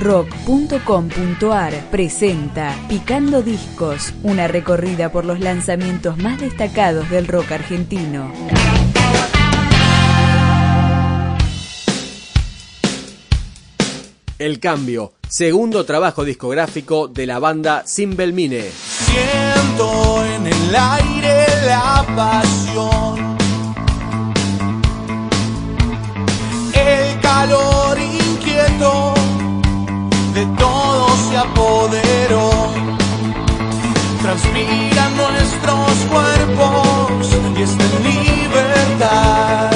rock.com.ar presenta Picando Discos, una recorrida por los lanzamientos más destacados del rock argentino. El Cambio, segundo trabajo discográfico de la banda Sin Belmine. Siento en el aire la pasión, Transpiran nuestros cuerpos y está en libertad.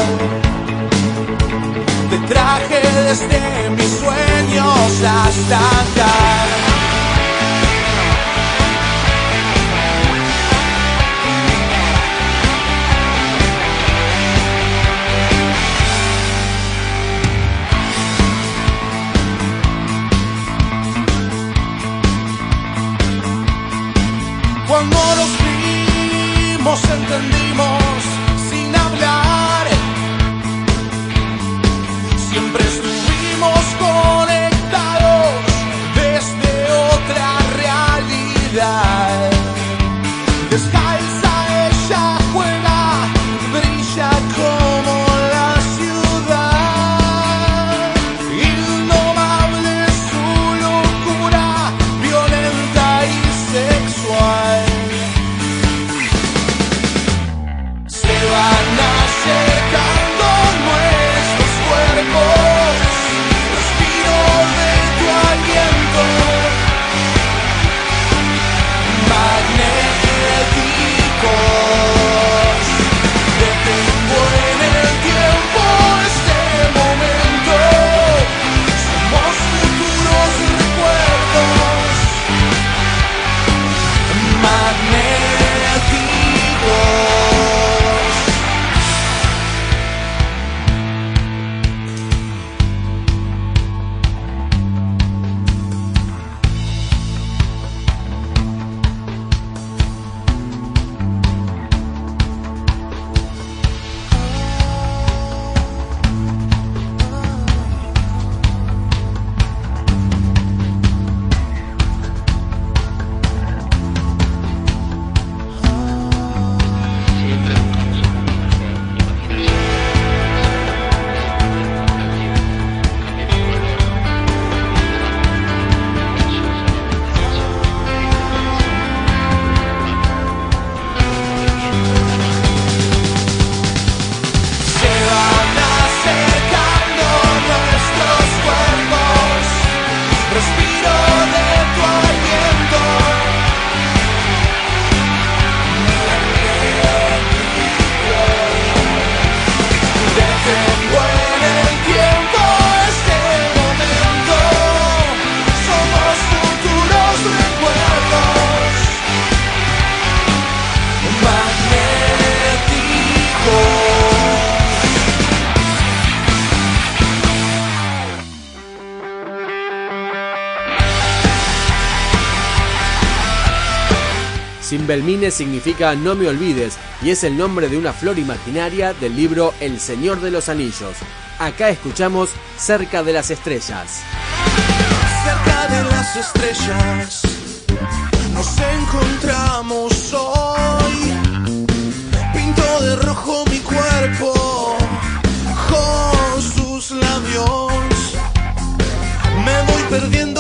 Te traje desde mis sueños hasta acá. Sunday morning. Sin Belmine significa no me olvides y es el nombre de una flor imaginaria del libro El Señor de los Anillos. Acá escuchamos Cerca de las Estrellas. cerca de las estrellas nos encontramos hoy. Pinto de rojo mi cuerpo con sus labios. Me voy perdiendo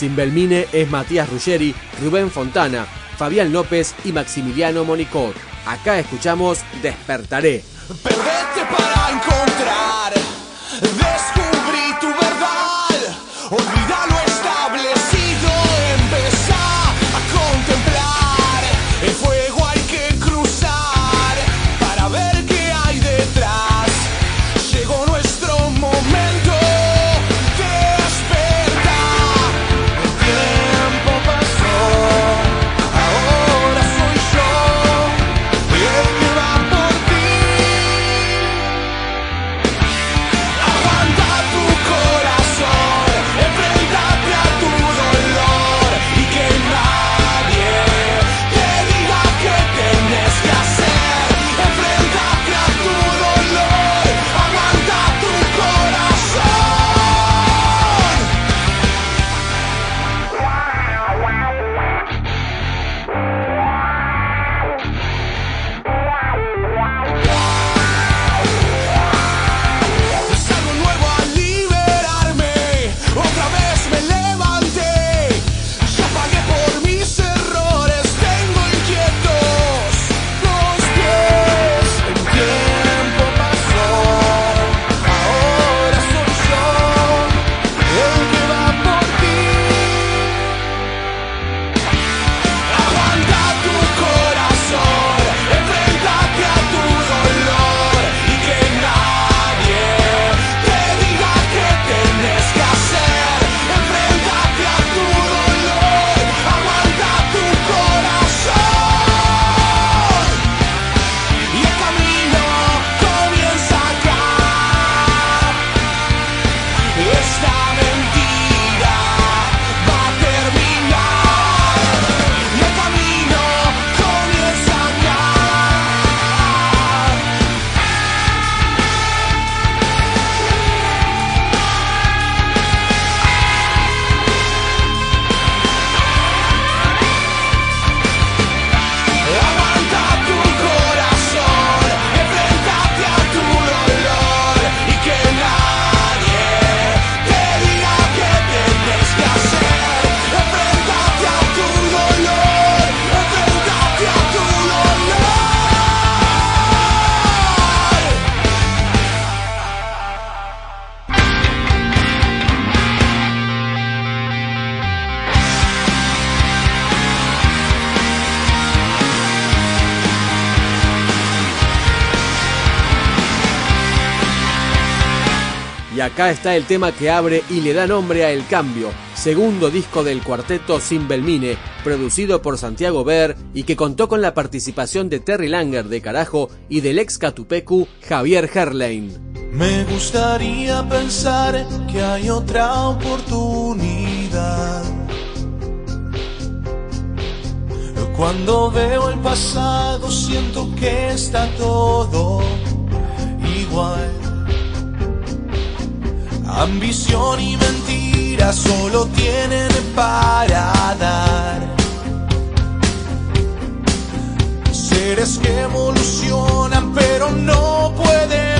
Simbelmine es Matías Ruggeri, Rubén Fontana, Fabián López y Maximiliano Monicot. Acá escuchamos Despertaré. Para encontrar. Y acá está el tema que abre y le da nombre a El Cambio, segundo disco del cuarteto Sin Belmine, producido por Santiago Ver y que contó con la participación de Terry Langer de Carajo y del ex Catupecu Javier Herlein. Me gustaría pensar que hay otra oportunidad. Cuando veo el pasado siento que está todo igual. Ambición y mentira solo tienen para dar. Seres que evolucionan pero no pueden